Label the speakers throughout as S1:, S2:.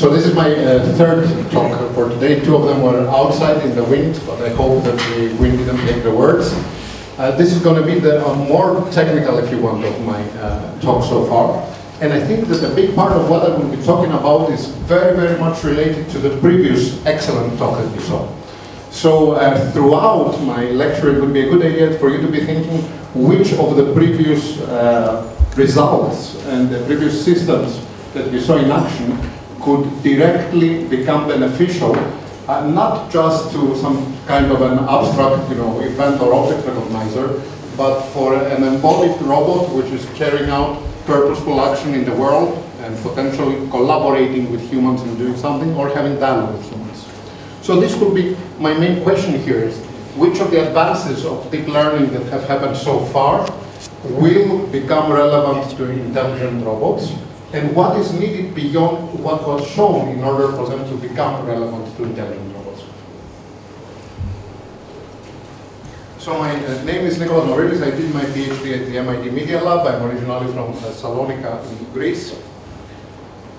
S1: So this is my uh, third talk for today. Two of them were outside in the wind, but I hope that the wind didn't take the words. Uh, this is going to be the uh, more technical, if you want, of my uh, talk so far. And I think that a big part of what I will be talking about is very, very much related to the previous excellent talk that you saw. So uh, throughout my lecture, it would be a good idea for you to be thinking which of the previous uh, results and the previous systems that you saw in action could directly become beneficial, uh, not just to some kind of an abstract you know, event or object recognizer, but for an embodied robot which is carrying out purposeful action in the world and potentially collaborating with humans in doing something or having dialogue with humans. So this would be my main question here is, which of the advances of deep learning that have happened so far will become relevant to intelligent robots and what is needed beyond what was shown in order for them to become relevant to intelligent robots. So my uh, name is Nikolaos Mavridis. I did my PhD at the MIT Media Lab. I'm originally from uh, Salonika in Greece.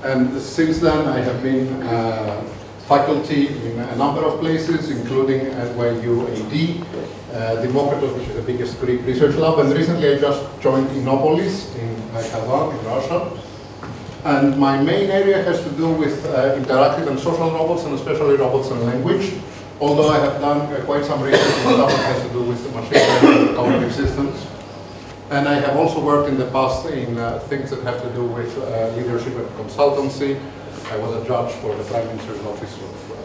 S1: And since then I have been uh, faculty in a number of places, including NYU AD, uh, Demokritos, which is the biggest Greek research lab, and recently I just joined Innopolis in uh, Kazan, in Russia. And my main area has to do with uh, interactive and social robots, and especially robots and language. Although I have done uh, quite some research in stuff that has to do with machine learning and cognitive systems. And I have also worked in the past in uh, things that have to do with uh, leadership and consultancy. I was a judge for the Prime Minister's Office of uh,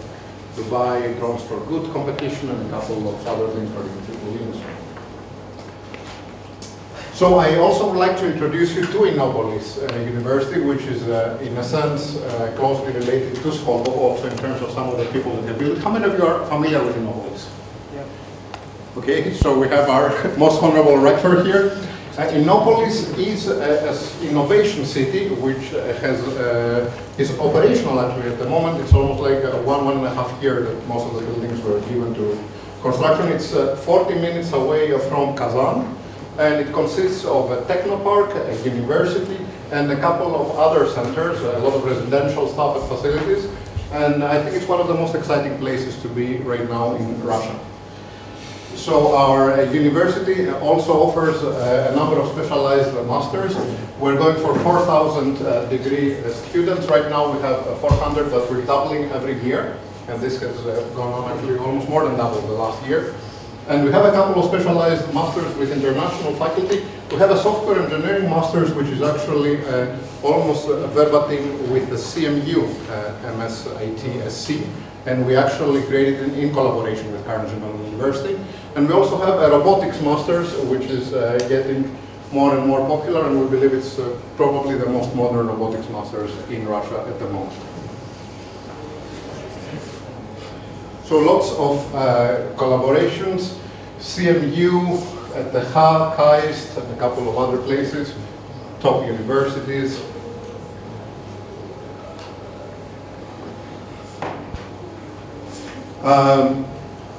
S1: Dubai Drones for Good competition and a couple of other things for the so I also would like to introduce you to Innopolis uh, University, which is uh, in a sense uh, closely related to Skolkovo also in terms of some of the people that have built. How many of you are familiar with Innopolis? Yeah. Okay, so we have our most honorable rector here. Uh, Innopolis is an innovation city which uh, has uh, is operational actually at the moment. It's almost like one, one and a half year that most of the buildings were given to construction. It's 40 minutes away from Kazan and it consists of a technopark, a university, and a couple of other centers, a lot of residential stuff and facilities, and I think it's one of the most exciting places to be right now in Russia. So our uh, university also offers uh, a number of specialized masters. We're going for 4,000 uh, degree students. Right now we have uh, 400, but we're doubling every year. And this has gone on actually almost more than double the last year. And we have a couple of specialized masters with international faculty. We have a software engineering masters, which is actually uh, almost uh, verbatim with the CMU uh, MSIT-SC. And we actually created it in, collaboration with Carnegie Mellon University. And we also have a robotics masters, which is uh, getting more and more popular, and we believe it's uh, probably the most modern robotics masters in Russia at the moment. So lots of uh, collaborations, CMU at the Ha, KAIST, and a couple of other places, top universities. Um,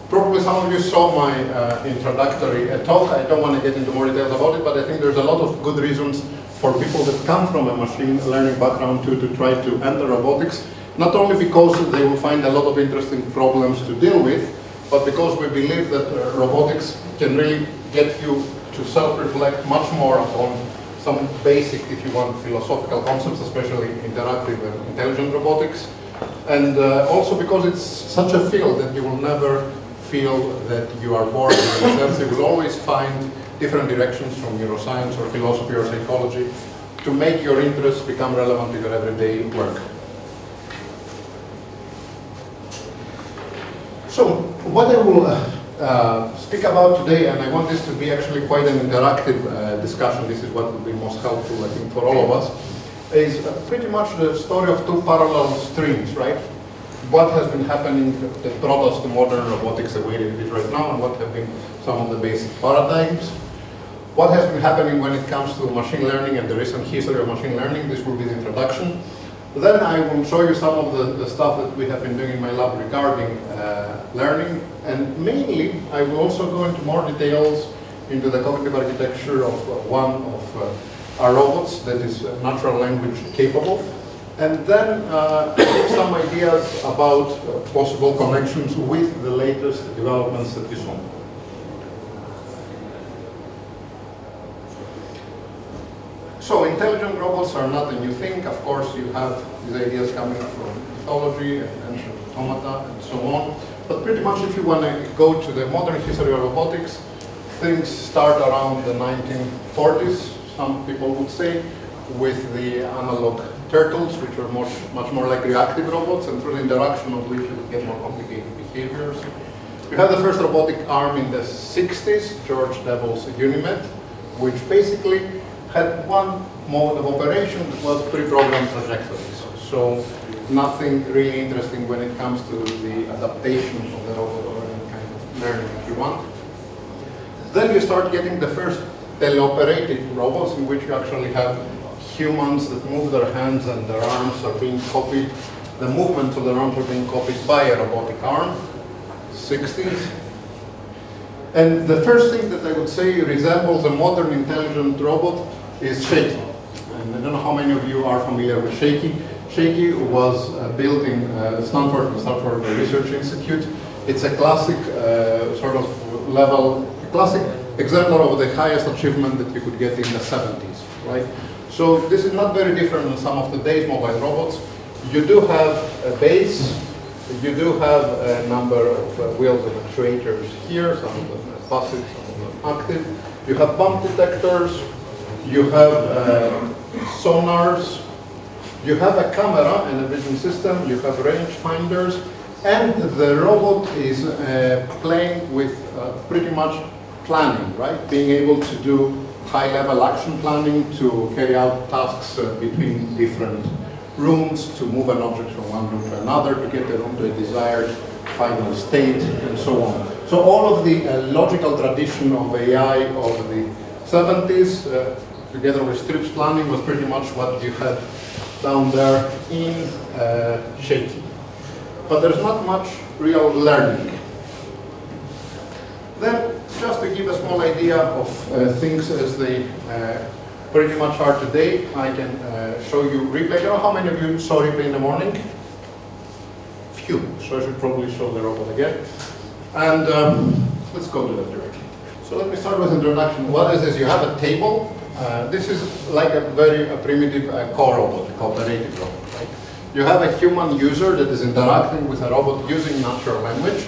S1: probably some of you saw my uh, introductory uh, talk. I don't want to get into more details about it, but I think there's a lot of good reasons for people that come from a machine learning background to, to try to enter robotics not only because they will find a lot of interesting problems to deal with, but because we believe that uh, robotics can really get you to self-reflect much more upon some basic, if you want, philosophical concepts, especially interactive and intelligent robotics. And uh, also because it's such a field that you will never feel that you are bored. You will always find different directions from neuroscience or philosophy or psychology to make your interests become relevant to your everyday work. So what I will uh, uh, speak about today, and I want this to be actually quite an interactive uh, discussion, this is what would be most helpful, I think, for all of us, is uh, pretty much the story of two parallel streams, right? What has been happening that brought us to modern robotics the way it is right now, and what have been some of the basic paradigms. What has been happening when it comes to machine learning and the recent history of machine learning, this will be the introduction. Then I will show you some of the, the stuff that we have been doing in my lab regarding uh, learning. And mainly, I will also go into more details into the cognitive architecture of uh, one of uh, our robots that is natural language capable. and then uh, give some ideas about uh, possible connections with the latest developments that you saw. So intelligent robots are not a new thing. Of course, you have these ideas coming from mythology and ancient automata and so on. But pretty much if you want to go to the modern history of robotics, things start around the 1940s, some people would say, with the analog turtles, which were much, much more like reactive robots, and through the interaction of which you would get more complicated behaviors. We had the first robotic arm in the 60s, George Devol's Unimate, which basically had one mode of operation that was pre-programmed trajectories. So nothing really interesting when it comes to the adaptation of the robot or any kind of learning if you want. Then you start getting the first teleoperated robots in which you actually have humans that move their hands and their arms are being copied. The movements of their arms are being copied by a robotic arm, 60s. And the first thing that I would say resembles a modern intelligent robot is Shakey. And I don't know how many of you are familiar with Shakey. Shakey was uh, built in uh, Stanford, Stanford Research Institute. It's a classic uh, sort of level, classic exemplar of the highest achievement that you could get in the 70s, right? So this is not very different than some of today's mobile robots. You do have a base, you do have a number of uh, wheels and actuators here, some of them passive, some of them active. You have bump detectors, you have uh, sonars, you have a camera and a vision system, you have range finders, and the robot is uh, playing with uh, pretty much planning, right? Being able to do high-level action planning to carry out tasks uh, between different rooms, to move an object from one room to another, to get the room to a desired final state, and so on. So all of the uh, logical tradition of AI of the 70s, uh, together with STRIPS planning, was pretty much what you had down there in uh, Shakey. But there's not much real learning. Then, just to give a small idea of uh, things as they uh, pretty much are today, I can uh, show you Ripley. You know how many of you saw Ripley in the morning? Few, so I should probably show the robot again. And um, let's go to that directly. So let me start with introduction. What is this? You have a table. Uh, this is like a very a primitive uh, core robot, a cooperative robot. Right? You have a human user that is interacting with a robot using natural language.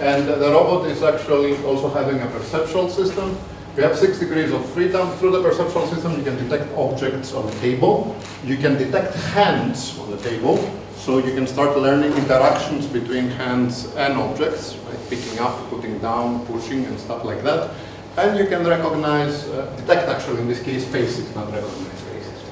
S1: And the robot is actually also having a perceptual system. We have six degrees of freedom. Through the perceptual system, you can detect objects on the table. You can detect hands on the table. So you can start learning interactions between hands and objects, right? picking up, putting down, pushing, and stuff like that. And you can recognize, uh, detect actually in this case faces, not recognize faces.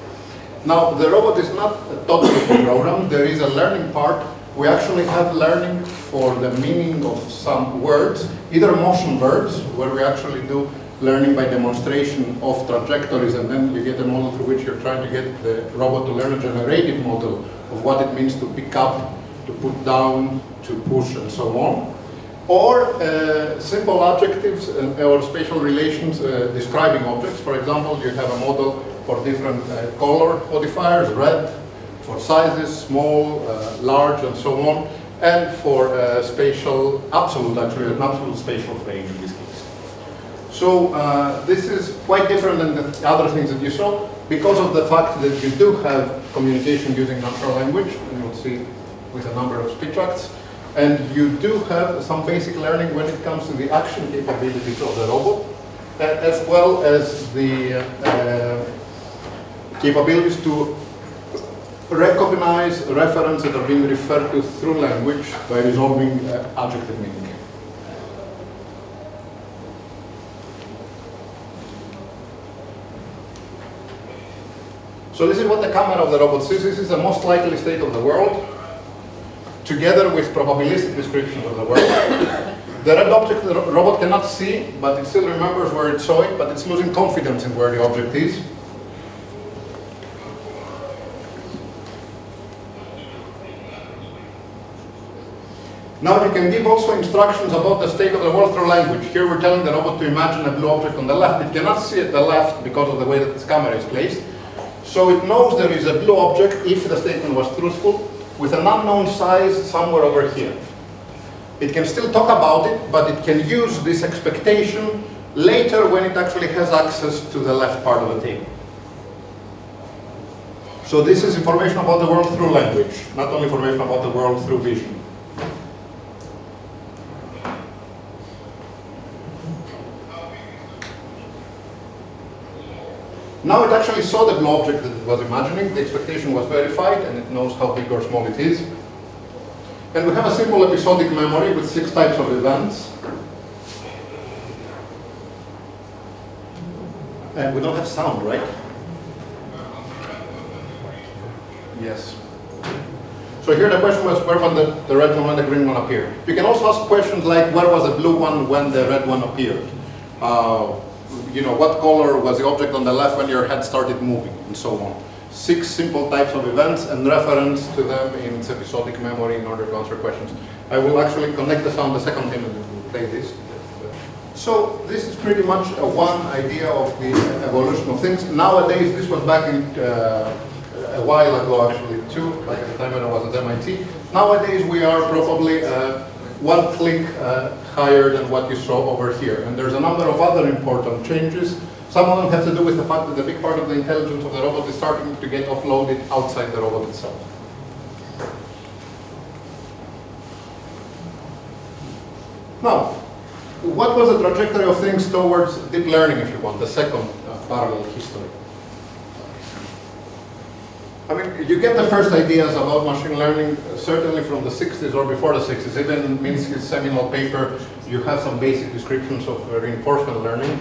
S1: Now, the robot is not a totally programmed. There is a learning part we actually have learning for the meaning of some words, either motion verbs, where we actually do learning by demonstration of trajectories, and then you get a model through which you're trying to get the robot to learn a generative model of what it means to pick up, to put down, to push, and so on. Or uh, simple adjectives uh, or spatial relations uh, describing objects. For example, you have a model for different uh, color modifiers, red, for sizes, small, uh, large, and so on, and for uh, spatial, absolute actually, an absolute spatial frame in this case. So this is quite different than the other things that you saw because of the fact that you do have communication using natural language, and you'll see with a number of speech acts, and you do have some basic learning when it comes to the action capabilities of the robot, as well as the uh, capabilities to recognize references that are being referred to through language by resolving uh, adjective meaning. So this is what the camera of the robot sees. This is the most likely state of the world, together with probabilistic descriptions of the world. the red object the robot cannot see, but it still remembers where it saw it, but it's losing confidence in where the object is. Now you can give also instructions about the state of the world through language. Here we're telling the robot to imagine a blue object on the left. It cannot see at the left because of the way that its camera is placed. So it knows there is a blue object if the statement was truthful with an unknown size somewhere over here. It can still talk about it, but it can use this expectation later when it actually has access to the left part of the table. So this is information about the world through language, not only information about the world through vision. Now it actually saw the blue object that it was imagining, the expectation was verified, and it knows how big or small it is. And we have a simple episodic memory with six types of events. And we don't have sound, right? Yes. So here the question was where when the, the red one and the green one appeared. You can also ask questions like where was the blue one when the red one appeared? Uh, you know, what color was the object on the left when your head started moving, and so on. Six simple types of events and reference to them in episodic memory in order to answer questions. I will actually connect the sound the second time and we'll play this. So this is pretty much a one idea of the evolution of things. Nowadays, this was back in, uh, a while ago actually too, like at the time when I was at MIT. Nowadays we are probably uh, one click uh, higher than what you saw over here. And there's a number of other important changes. Some of them have to do with the fact that a big part of the intelligence of the robot is starting to get offloaded outside the robot itself. Now, what was the trajectory of things towards deep learning, if you want, the second uh, parallel history? I mean, you get the first ideas about machine learning uh, certainly from the 60s or before the 60s. Even Minsky's seminal paper, you have some basic descriptions of uh, reinforcement learning,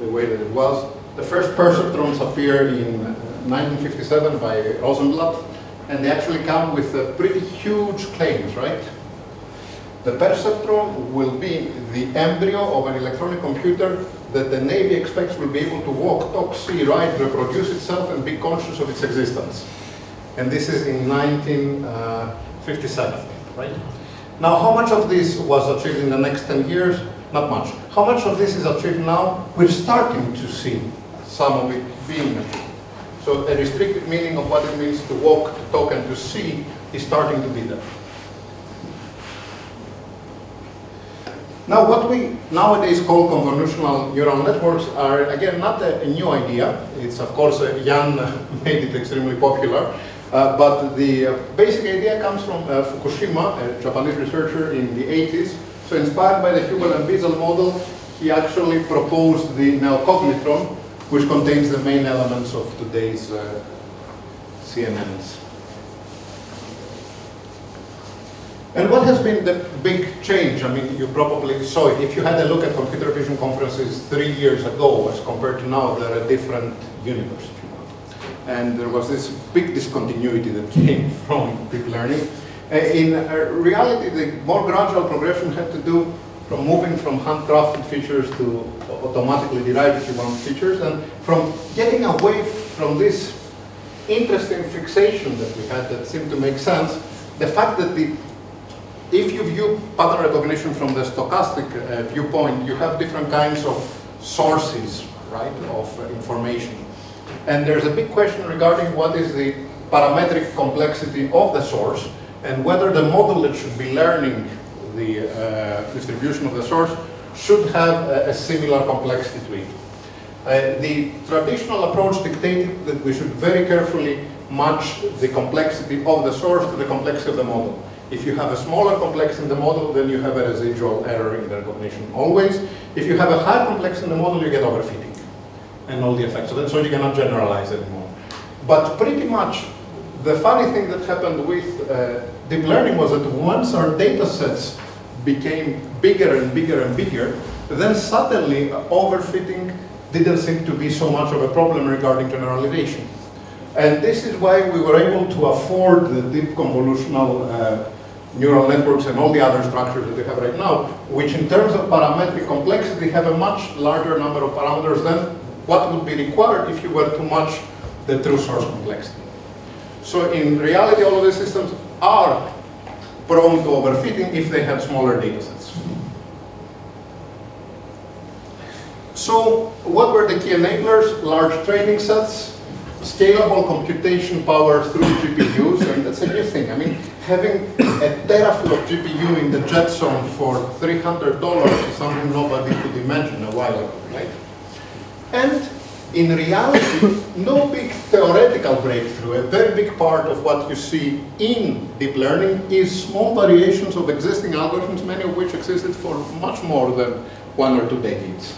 S1: the way that it was. The first perceptrons appear in 1957 uh, by Rosenblatt, and they actually come with pretty huge claims, right? The perceptron will be the embryo of an electronic computer that the Navy expects will be able to walk, talk, see, write, reproduce itself, and be conscious of its existence. And this is in 1957, right? Now, how much of this was achieved in the next 10 years? Not much. How much of this is achieved now? We're starting to see some of it being achieved. So a restricted meaning of what it means to walk, to talk, and to see is starting to be there. Now, what we nowadays call convolutional neural networks are, again, not a, a new idea. It's, of course, uh, Yann made it extremely popular. Uh, but the uh, basic idea comes from uh, Fukushima, a Japanese researcher in the 80s. So inspired by the Hubel and Wiesel model, he actually proposed the neocognitron, which contains the main elements of today's uh, CNNs. And what has been the big change? I mean, you probably saw it. If you had a look at computer vision conferences three years ago as compared to now, they're a different universe, if you want. And there was this big discontinuity that came from deep learning. Uh, in uh, reality, the more gradual progression had to do from moving from handcrafted features to automatically derived, if you want, features, and from getting away from this interesting fixation that we had that seemed to make sense, the fact that the if you view pattern recognition from the stochastic uh, viewpoint, you have different kinds of sources, right, of uh, information. And there's a big question regarding what is the parametric complexity of the source and whether the model that should be learning the uh, distribution of the source should have a, a similar complexity to it. Uh, the traditional approach dictated that we should very carefully match the complexity of the source to the complexity of the model. If you have a smaller complex in the model, then you have a residual error in the recognition always. If you have a higher complex in the model, you get overfitting and all the effects that, so you cannot generalize anymore. But pretty much, the funny thing that happened with uh, deep learning was that once our data sets became bigger and bigger and bigger, then suddenly overfitting didn't seem to be so much of a problem regarding generalization. And this is why we were able to afford the deep convolutional uh, neural networks and all the other structures that we have right now, which in terms of parametric complexity have a much larger number of parameters than what would be required if you were to match the true source complexity. So in reality, all of these systems are prone to overfitting if they have smaller data sets. So what were the key enablers? Large training sets, scalable computation power through GPUs, and that's a new thing. I mean, having a teraflop GPU in the Jetson for $300 is something nobody could imagine a while ago, right? And in reality, no big theoretical breakthrough. A very big part of what you see in deep learning is small variations of existing algorithms, many of which existed for much more than one or two decades.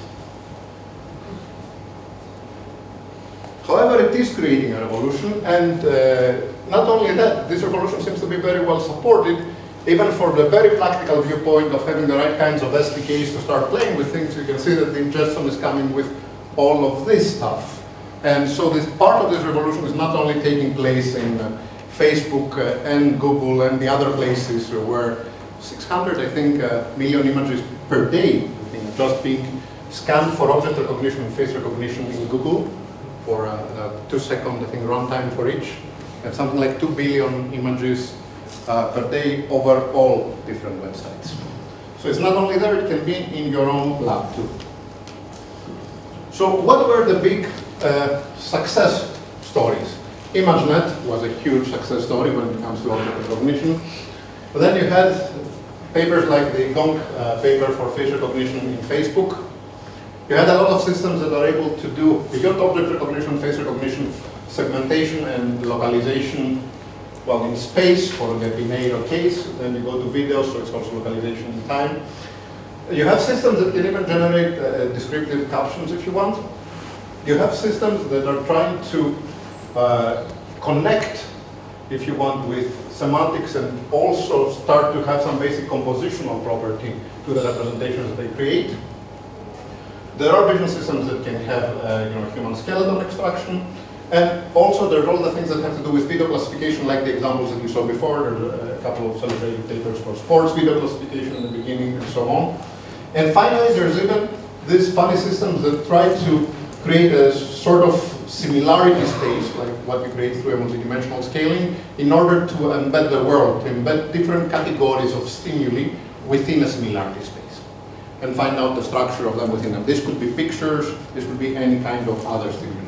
S1: However, it is creating a revolution, and uh, not only that, this revolution seems to be very well supported, even for the very practical viewpoint of having the right kinds of SDKs to start playing with things. You can see that the Jetson is coming with all of this stuff. And so this part of this revolution is not only taking place in uh, Facebook uh, and Google and the other places where 600, I think, uh, million images per day just being scanned for object recognition and face recognition in Google for a, a two second, I think, runtime for each, and something like 2 billion images uh, per day over all different websites. So it's not only there, it can be in your own lab too. So what were the big uh, success stories? ImageNet was a huge success story when it comes to object recognition. But then you had papers like the Gong uh, paper for face recognition in Facebook, you had a lot of systems that are able to do beyond object recognition, face recognition, segmentation and localization, well, in space for the binario case. Then you go to video, so it's also localization in time. You have systems that can even generate uh, descriptive captions if you want. You have systems that are trying to uh, connect, if you want, with semantics and also start to have some basic compositional property to the representations that they create. There are vision systems that can have uh, you know, human skeleton extraction. And also there's all the things that have to do with video classification, like the examples that you saw before. There's a couple of celebrated papers for sports video classification in the beginning and so on. And finally, there's even these funny systems that try to create a sort of similarity space, like what we create through a multidimensional scaling, in order to embed the world, to embed different categories of stimuli within a similarity space and find out the structure of them within them. This could be pictures, this could be any kind of other stimuli.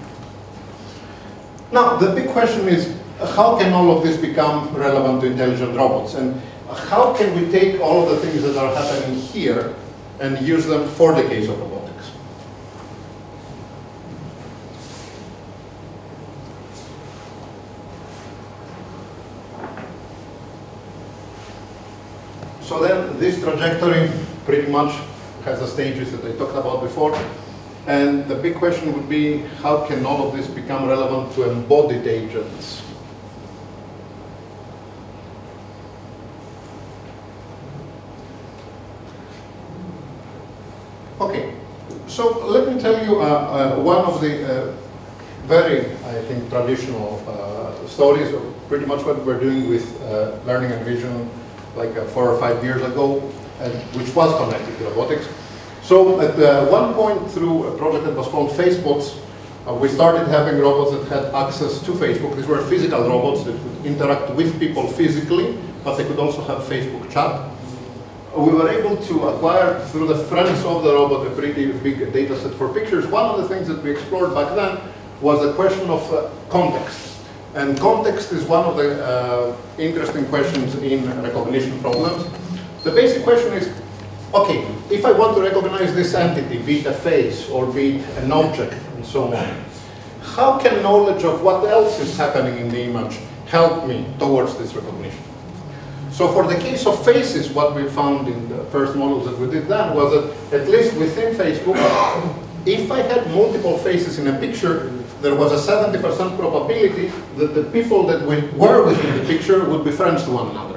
S1: Now, the big question is, how can all of this become relevant to intelligent robots? And how can we take all of the things that are happening here and use them for the case of robotics? So then this trajectory pretty much has the stages that I talked about before. And the big question would be, how can all of this become relevant to embodied agents? Okay, so let me tell you uh, uh, one of the uh, very, I think, traditional uh, stories of pretty much what we're doing with uh, learning and vision like uh, four or five years ago and which was connected to robotics. So at uh, one point through a project that was called Facebots, uh, we started having robots that had access to Facebook. These were physical robots that could interact with people physically, but they could also have Facebook chat. We were able to acquire through the friends of the robot a pretty big data set for pictures. One of the things that we explored back then was the question of uh, context. And context is one of the uh, interesting questions in recognition problems. The basic question is, okay, if I want to recognize this entity, be it a face or be it an object and so on, how can knowledge of what else is happening in the image help me towards this recognition? So for the case of faces, what we found in the first models that we did then was that at least within Facebook, if I had multiple faces in a picture, there was a 70% probability that the people that were within the picture would be friends to one another.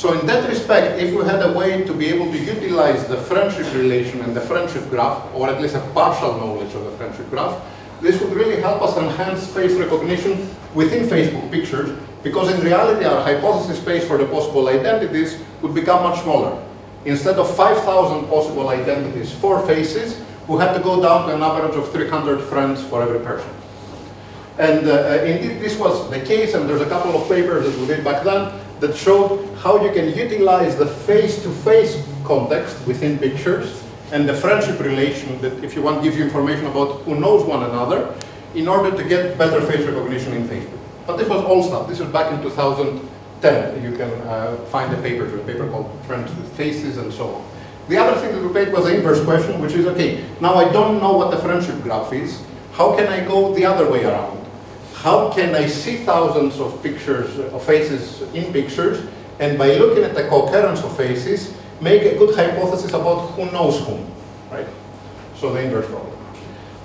S1: So in that respect, if we had a way to be able to utilize the friendship relation and the friendship graph, or at least a partial knowledge of the friendship graph, this would really help us enhance face recognition within Facebook pictures, because in reality our hypothesis space for the possible identities would become much smaller. Instead of 5,000 possible identities for faces, we had to go down to an average of 300 friends for every person. And uh, indeed this was the case, and there's a couple of papers that we did back then that showed how you can utilize the face-to-face -face context within pictures and the friendship relation that, if you want, gives you information about who knows one another. in order to get better face recognition in Facebook. But this was old stuff. This was back in 2010. You can uh, find a paper, a paper called Friends with Faces and so on. The other thing that we paid was the inverse question, which is, okay, now I don't know what the friendship graph is. How can I go the other way around? How can I see thousands of pictures, of faces in pictures, and by looking at the coherence of faces, make a good hypothesis about who knows whom, right? So the inverse problem.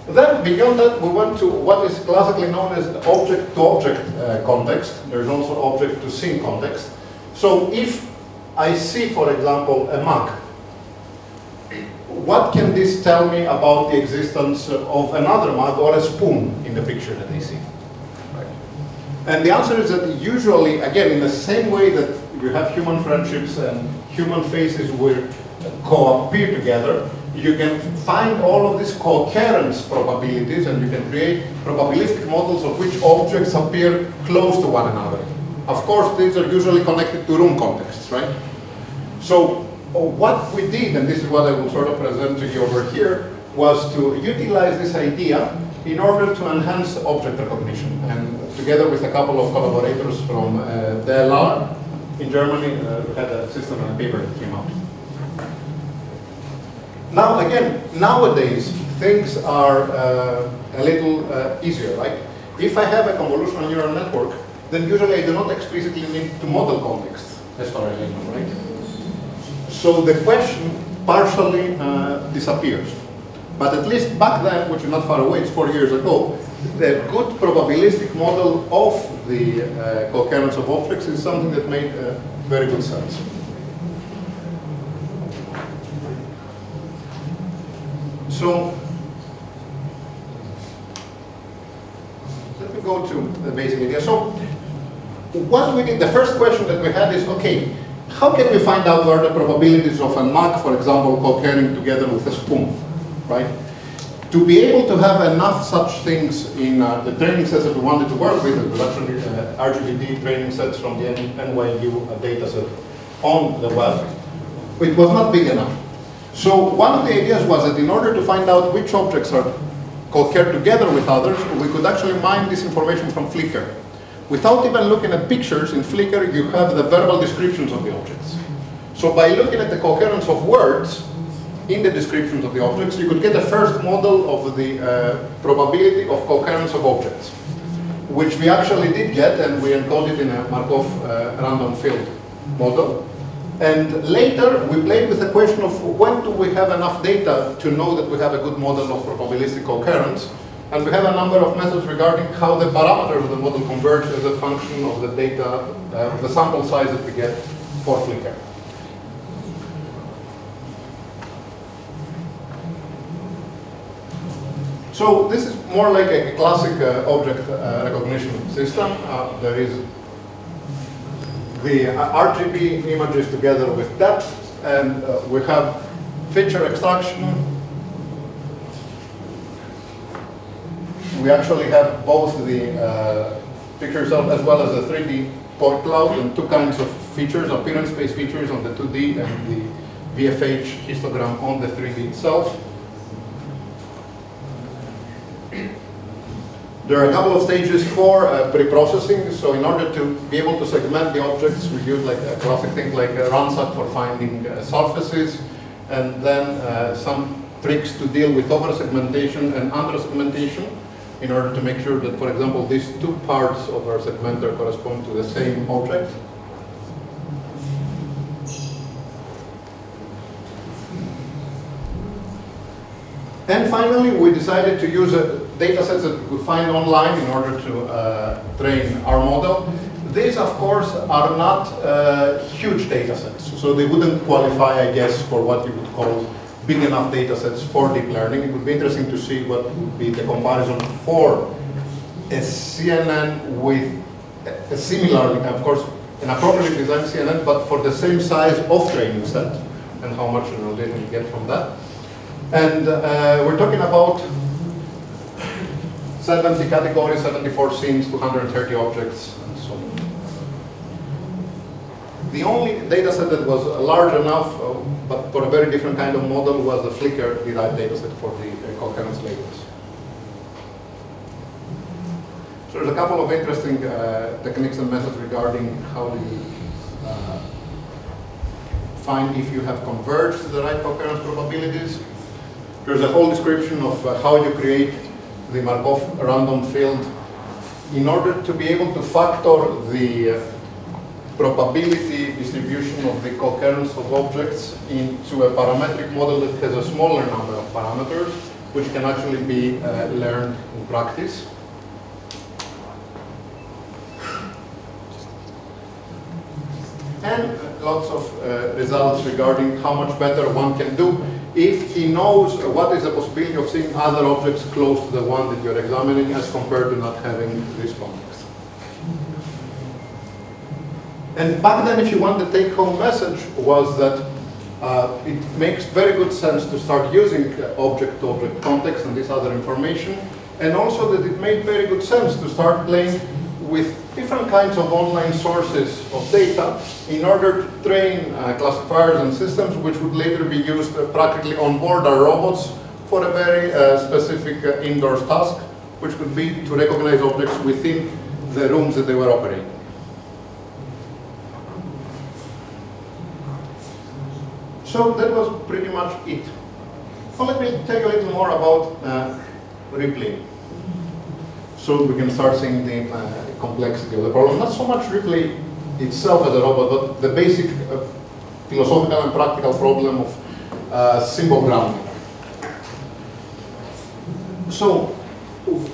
S1: Then beyond that, we went to what is classically known as object-to-object -object, uh, context. There's also object-to-scene context. So if I see, for example, a mug, what can this tell me about the existence of another mug or a spoon in the picture that I see? And the answer is that usually, again, in the same way that you have human friendships and human faces will co-appear together, you can find all of these coherence probabilities and you can create probabilistic models of which objects appear close to one another. Of course, these are usually connected to room contexts, right? So what we did, and this is what I will sort of present to you over here, was to utilize this idea in order to enhance object recognition. And together with a couple of collaborators from uh, DLR in Germany, uh, we had a system and a paper that came out. Now again, nowadays things are uh, a little uh, easier, right? If I have a convolutional neural network, then usually I do not explicitly need to model context, as far as I know, right? So the question partially uh, disappears. But at least back then, which is not far away, it's four years ago, the good probabilistic model of the uh, coherence of objects is something that made uh, very good sense. So let me go to the basic idea. So what we did, the first question that we had is, okay, how can we find out where the probabilities of a mug, for example, cohering together with a spoon, right? To be able to have enough such things in uh, the training sets that we wanted to work with, the actually uh, RGBD training sets from the NYU uh, dataset on the web, it was not big enough. So one of the ideas was that in order to find out which objects are cohered together with others, we could actually mine this information from Flickr. Without even looking at pictures, in Flickr you have the verbal descriptions of the objects. So by looking at the coherence of words in the descriptions of the objects, you could get a first model of the uh, probability of coherence of objects, which we actually did get, and we encoded in a Markov uh, random field model. And later, we played with the question of when do we have enough data to know that we have a good model of probabilistic coherence. And we have a number of methods regarding how the parameters of the model converge as a function of the data, uh, the sample size that we get for Flickr. So this is more like a classic uh, object uh, recognition system. Uh, there is the RGB images together with depth, and uh, we have feature extraction. We actually have both the uh, pictures of, as well as the 3D point cloud and two kinds of features, appearance-based features on the 2D and the VFH histogram on the 3D itself. There are a couple of stages for uh, pre-processing. So in order to be able to segment the objects, we use like a classic thing like a for finding uh, surfaces, and then uh, some tricks to deal with over-segmentation and under-segmentation in order to make sure that, for example, these two parts of our segmenter correspond to the same object. And finally, we decided to use a data sets that we find online in order to uh, train our model. These, of course, are not uh, huge data sets, so they wouldn't qualify, I guess, for what you would call big enough data sets for deep learning. It would be interesting to see what would be the comparison for a CNN with a similar, of course, an appropriately designed CNN, but for the same size of training set, and how much data you get from that. And uh, we're talking about 70 categories, 74 scenes, 230 objects, and so on. The only data set that was large enough, uh, but for a very different kind of model, was the Flickr derived data set for the uh, coherence labels. So there's a couple of interesting uh, techniques and methods regarding how you uh, find if you have converged the right co-occurrence probabilities. There's a whole description of uh, how you create the Markov random field in order to be able to factor the uh, probability distribution of the co-occurrence of objects into a parametric model that has a smaller number of parameters, which can actually be uh, learned in practice. And lots of uh, results regarding how much better one can do if he knows what is the possibility of seeing other objects close to the one that you're examining as compared to not having this context. And back then, if you want the take-home message, was that uh, it makes very good sense to start using object-to-object -object context and this other information, and also that it made very good sense to start playing with different kinds of online sources of data in order to train uh, classifiers and systems which would later be used uh, practically on board our robots for a very uh, specific uh, indoors task, which could be to recognize objects within the rooms that they were operating. So that was pretty much it. So let me tell you a little more about uh, Ripley. So we can start seeing the uh, complexity of the problem. Not so much Ripley itself as a robot, but the basic uh, philosophical and practical problem of uh, symbol grounding. So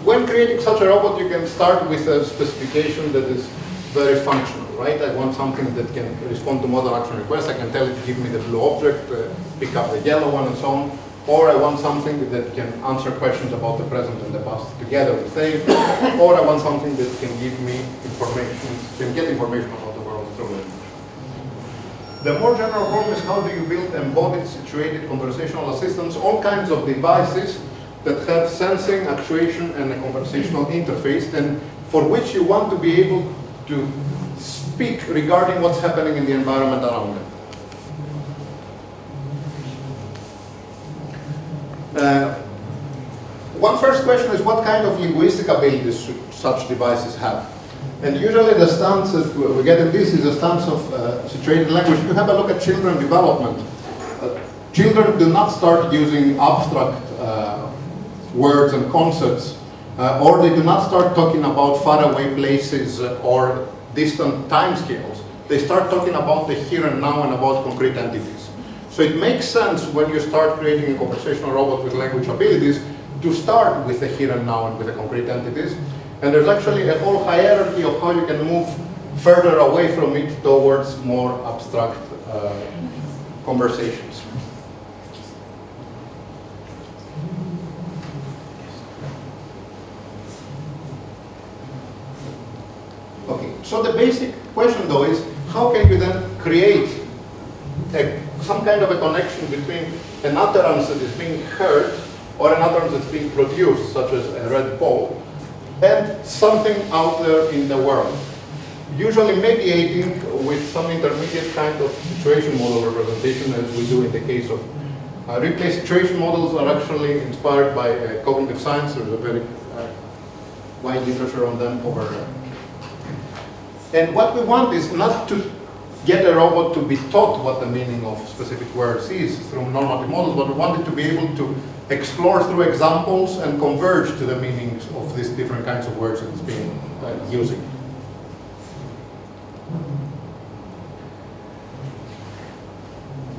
S1: when creating such a robot, you can start with a specification that is very functional, right? I want something that can respond to model action requests. I can tell it to give me the blue object, uh, pick up the yellow one, and so on. Or I want something that can answer questions about the present and the past together with same. or I want something that can give me information, can get information about the world through language. The more general problem is how do you build embodied, situated conversational assistants, all kinds of devices that have sensing, actuation, and a conversational interface, and for which you want to be able to speak regarding what's happening in the environment around them. Uh, one first question is what kind of linguistic abilities such devices have? And usually the stance that we get in this is a stance of uh, situated language. If you have a look at children development, uh, children do not start using abstract uh, words and concepts, uh, or they do not start talking about faraway places or distant timescales. They start talking about the here and now and about concrete entities. So it makes sense when you start creating a conversational robot with language abilities to start with the here and now and with the concrete entities. And there's actually a whole hierarchy of how you can move further away from it towards more abstract uh, conversations. Okay, so the basic question though is, how can you then create a some kind of a connection between an utterance that is being heard or an utterance that's being produced, such as a red ball, and something out there in the world. Usually mediating with some intermediate kind of situation model representation as we do in the case of uh, Ripley situation models are actually inspired by uh, cognitive science. There's a very uh, wide literature on them over there. And what we want is not to get a robot to be taught what the meaning of specific words is through normative models, but we wanted to be able to explore through examples and converge to the meanings of these different kinds of words that it's being uh, using.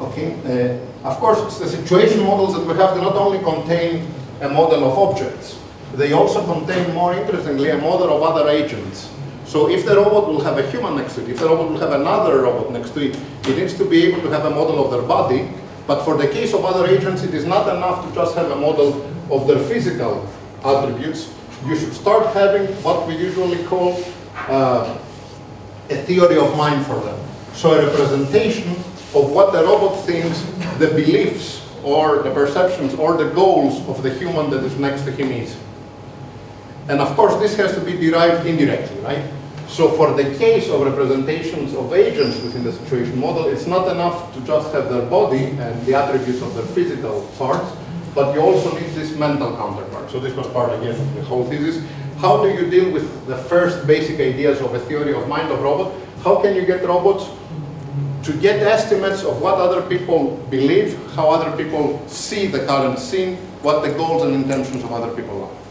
S1: Okay, uh, of course, the situation models that we have do not only contain a model of objects, they also contain, more interestingly, a model of other agents. So if the robot will have a human next to it, if the robot will have another robot next to it, it needs to be able to have a model of their body. But for the case of other agents, it is not enough to just have a model of their physical attributes. You should start having what we usually call uh, a theory of mind for them. So a representation of what the robot thinks the beliefs or the perceptions or the goals of the human that is next to him is. And of course, this has to be derived indirectly, right? So for the case of representations of agents within the situation model, it's not enough to just have their body and the attributes of their physical parts, but you also need this mental counterpart. So this was part, again, of the whole thesis. How do you deal with the first basic ideas of a theory of mind of robot? How can you get robots to get estimates of what other people believe, how other people see the current scene, what the goals and intentions of other people are.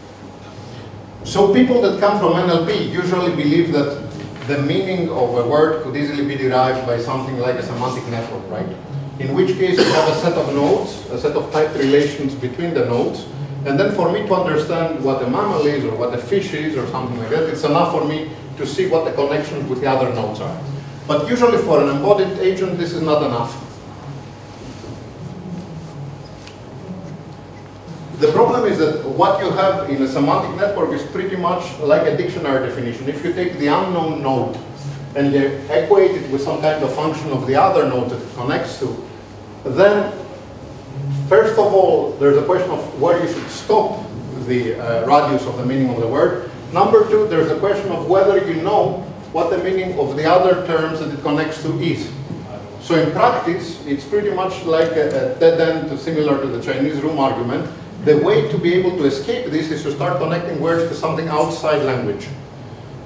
S1: So people that come from NLP usually believe that the meaning of a word could easily be derived by something like a semantic network, right? In which case you have a set of nodes, a set of type relations between the nodes, and then for me to understand what a mammal is or what a fish is or something like that, it's enough for me to see what the connections with the other nodes are. But usually for an embodied agent, this is not enough. The problem is that what you have in a semantic network is pretty much like a dictionary definition. If you take the unknown node and you equate it with some kind of function of the other node that it connects to, then first of all, there's a question of where you should stop the uh, radius of the meaning of the word. Number two, there's a question of whether you know what the meaning of the other terms that it connects to is. So in practice, it's pretty much like a, a dead end similar to the Chinese room argument. The way to be able to escape this is to start connecting words to something outside language.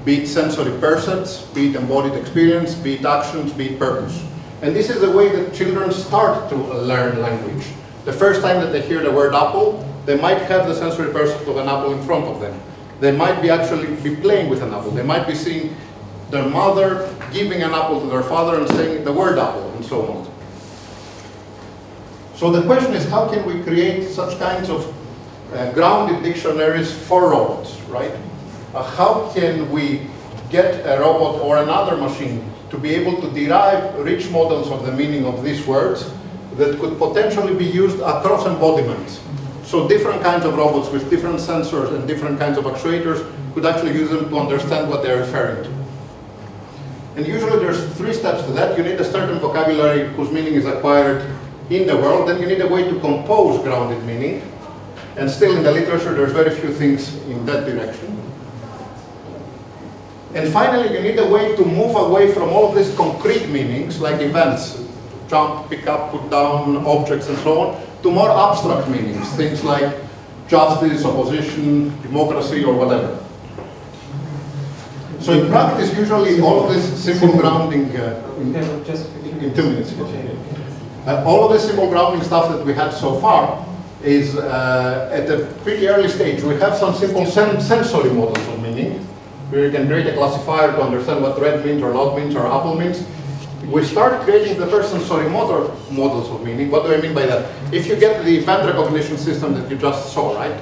S1: Be it sensory percepts, be it embodied experience, be it actions, be it purpose. And this is the way that children start to learn language. The first time that they hear the word apple, they might have the sensory percept of an apple in front of them. They might be actually be playing with an apple. They might be seeing their mother giving an apple to their father and saying the word apple and so on. So the question is how can we create such kinds of uh, grounded dictionaries for robots, right? Uh, how can we get a robot or another machine to be able to derive rich models of the meaning of these words that could potentially be used across embodiments. So different kinds of robots with different sensors and different kinds of actuators could actually use them to understand what they're referring to. And usually there's three steps to that. You need a certain vocabulary whose meaning is acquired in the world, then you need a way to compose grounded meaning. And still in the literature, there's very few things in that direction. And finally, you need a way to move away from all of these concrete meanings, like events, jump, pick up, put down, objects, and so on, to more abstract meanings, things like justice, opposition, democracy, or whatever. So in practice, usually all of this simple grounding, uh, in, in two minutes. Uh, all of the symbol grounding stuff that we had so far is uh, at a pretty early stage. We have some simple sen sensory models of meaning, where you can create a classifier to understand what red means or not means or apple means. We start creating the first sensory motor models of meaning. What do I mean by that? If you get the event recognition system that you just saw, right?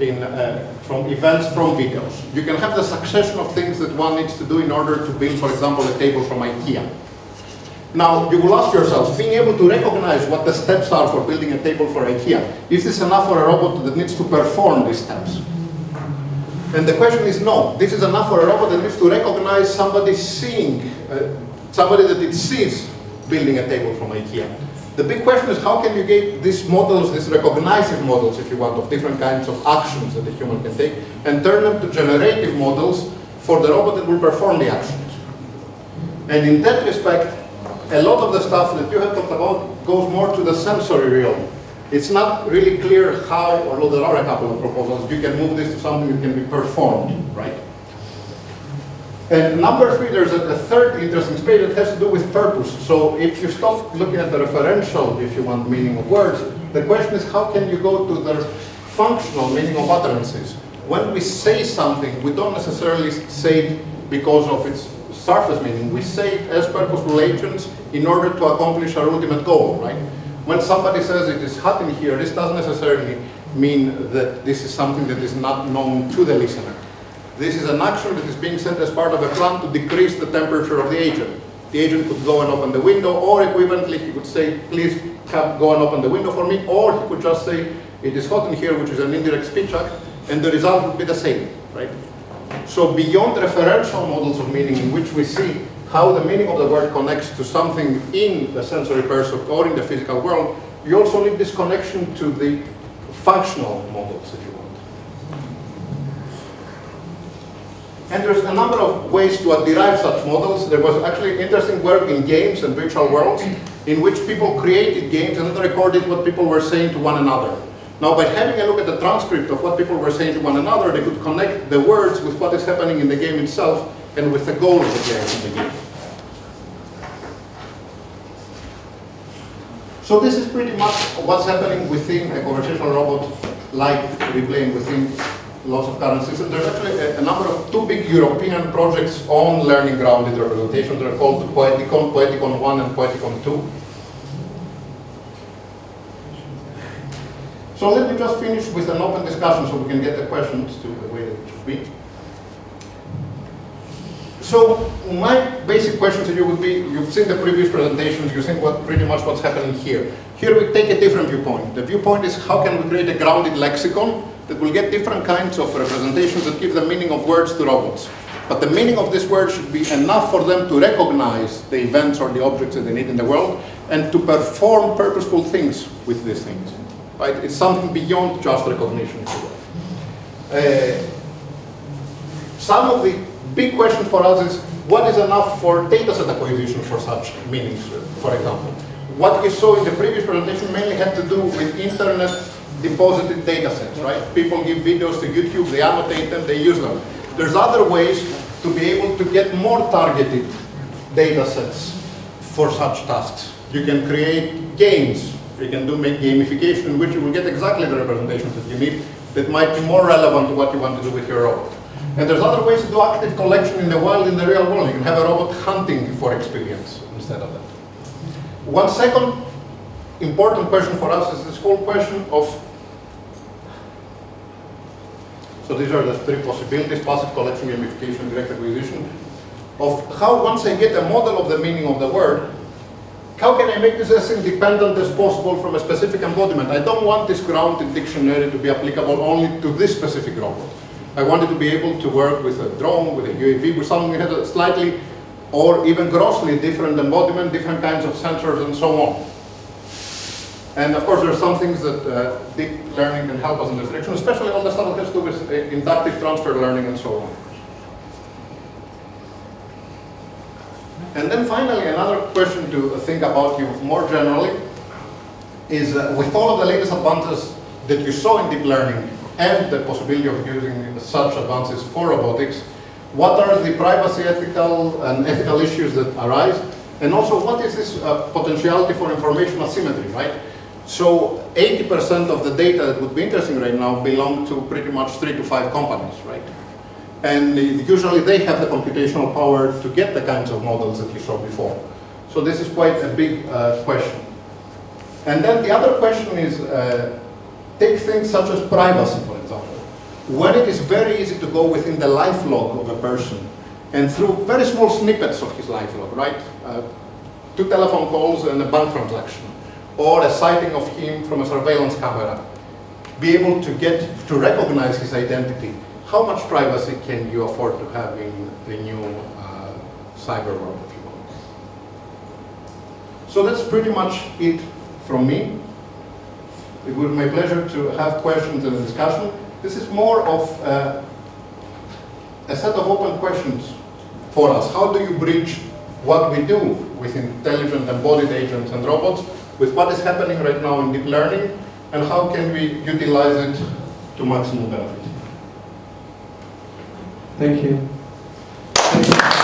S1: In, uh, from events from videos. You can have the succession of things that one needs to do in order to build, for example, a table from IKEA. Now, you will ask yourselves, being able to recognize what the steps are for building a table for IKEA, is this enough for a robot that needs to perform these steps? And the question is no. This is enough for a robot that needs to recognize somebody seeing, uh, somebody that it sees building a table from IKEA. The big question is how can you get these models, these recognitive models, if you want, of different kinds of actions that a human can take, and turn them to generative models for the robot that will perform the actions. And in that respect, a lot of the stuff that you have talked about goes more to the sensory realm. It's not really clear how, although there are a couple of proposals, you can move this to something that can be performed, right? And number three, there's a, a, third interesting space that has to do with purpose. So if you stop looking at the referential, if you want, meaning of words, the question is how can you go to the functional meaning of utterances? When we say something, we don't necessarily say it because of its surface meaning. We say it as purposeful agents in order to accomplish our ultimate goal, right? When somebody says it is hot in here, this doesn't necessarily mean that this is something that is not known to the listener. This is an action that is being sent as part of a plan to decrease the temperature of the agent. The agent could go and open the window, or equivalently, he could say, please come, go and open the window for me, or he could just say, it is hot in here, which is an indirect speech act, and the result would be the same, right? So beyond referential models of meaning in which we see how the meaning of the word connects to something in the sensory percept or in the physical world, you also need this connection to the functional models, if you want. And there's a number of ways to derive such models. There was actually interesting work in games and virtual worlds in which people created games and then recorded what people were saying to one another. Now, by having a look at the transcript of what people were saying to one another, they could connect the words with what is happening in the game itself and with the goal of the game. So this is pretty much what's happening within a conversational robot like to be playing within lots of current systems. There's actually a, a, number of two big European projects on learning grounded representation. They're called Poeticon, Poeticon 1 and Poeticon 2. So let me just finish with an open discussion so we can get the questions to the way that it should be. So my basic question to you would be, you've seen the previous presentations, you've seen what, pretty much what's happening here. Here we take a different viewpoint. The viewpoint is how can we create a grounded lexicon that will get different kinds of representations that give the meaning of words to robots. But the meaning of this word should be enough for them to recognize the events or the objects that they need in the world and to perform purposeful things with these things. Right? It's something beyond just recognition. Uh, some of the big question for us is what is enough for data set acquisition for such meanings, for example. What we saw in the previous presentation mainly had to do with internet deposited data sets, right? People give videos to YouTube, they annotate them, they use them. There's other ways to be able to get more targeted data sets for such tasks. You can create games, you can do gamification in which you will get exactly the representations that you need that might be more relevant to what you want to do with your robot. And there's other ways to do active collection in the wild, in the real world. You can have a robot hunting for experience instead of that. One second important question for us is this whole question of, so these are the three possibilities, passive collection, gamification, direct acquisition, of how once I get a model of the meaning of the word, how can I make this as independent as possible from a specific embodiment? I don't want this grounded dictionary to be applicable only to this specific robot. I wanted to be able to work with a drone, with a UAV, with something that has a slightly or even grossly different embodiment, different kinds of sensors and so on. And of course, there are some things that uh, deep learning can help us in this direction, especially all the stuff that has to do with uh, inductive transfer learning and so on. And then finally, another question to think about you more generally is uh, with all of the latest advances that you saw in deep learning, and the possibility of using such advances for robotics, what are the privacy ethical and ethical issues that arise, and also what is this uh, potentiality for information asymmetry, right? So 80% of the data that would be interesting right now belong to pretty much three to five companies, right? And usually they have the computational power to get the kinds of models that you saw before. So this is quite a big uh, question. And then the other question is, uh, Take things such as privacy, When it is very easy to go within the life log of a person and through very small snippets of his life log, right? Uh, two telephone calls and a bank transaction, or a sighting of him from a surveillance camera, be able to get to recognize his identity. How much privacy can you afford to have in the new uh, cyber world, if you will? So that's pretty much it from me. It would be my pleasure to have questions and discussion. This is more of uh, a set of open questions for us. How do you bridge what we do with intelligent embodied agents and robots with what is happening right now in deep learning and how can we utilize it to maximum benefit?
S2: Thank you. Thank you.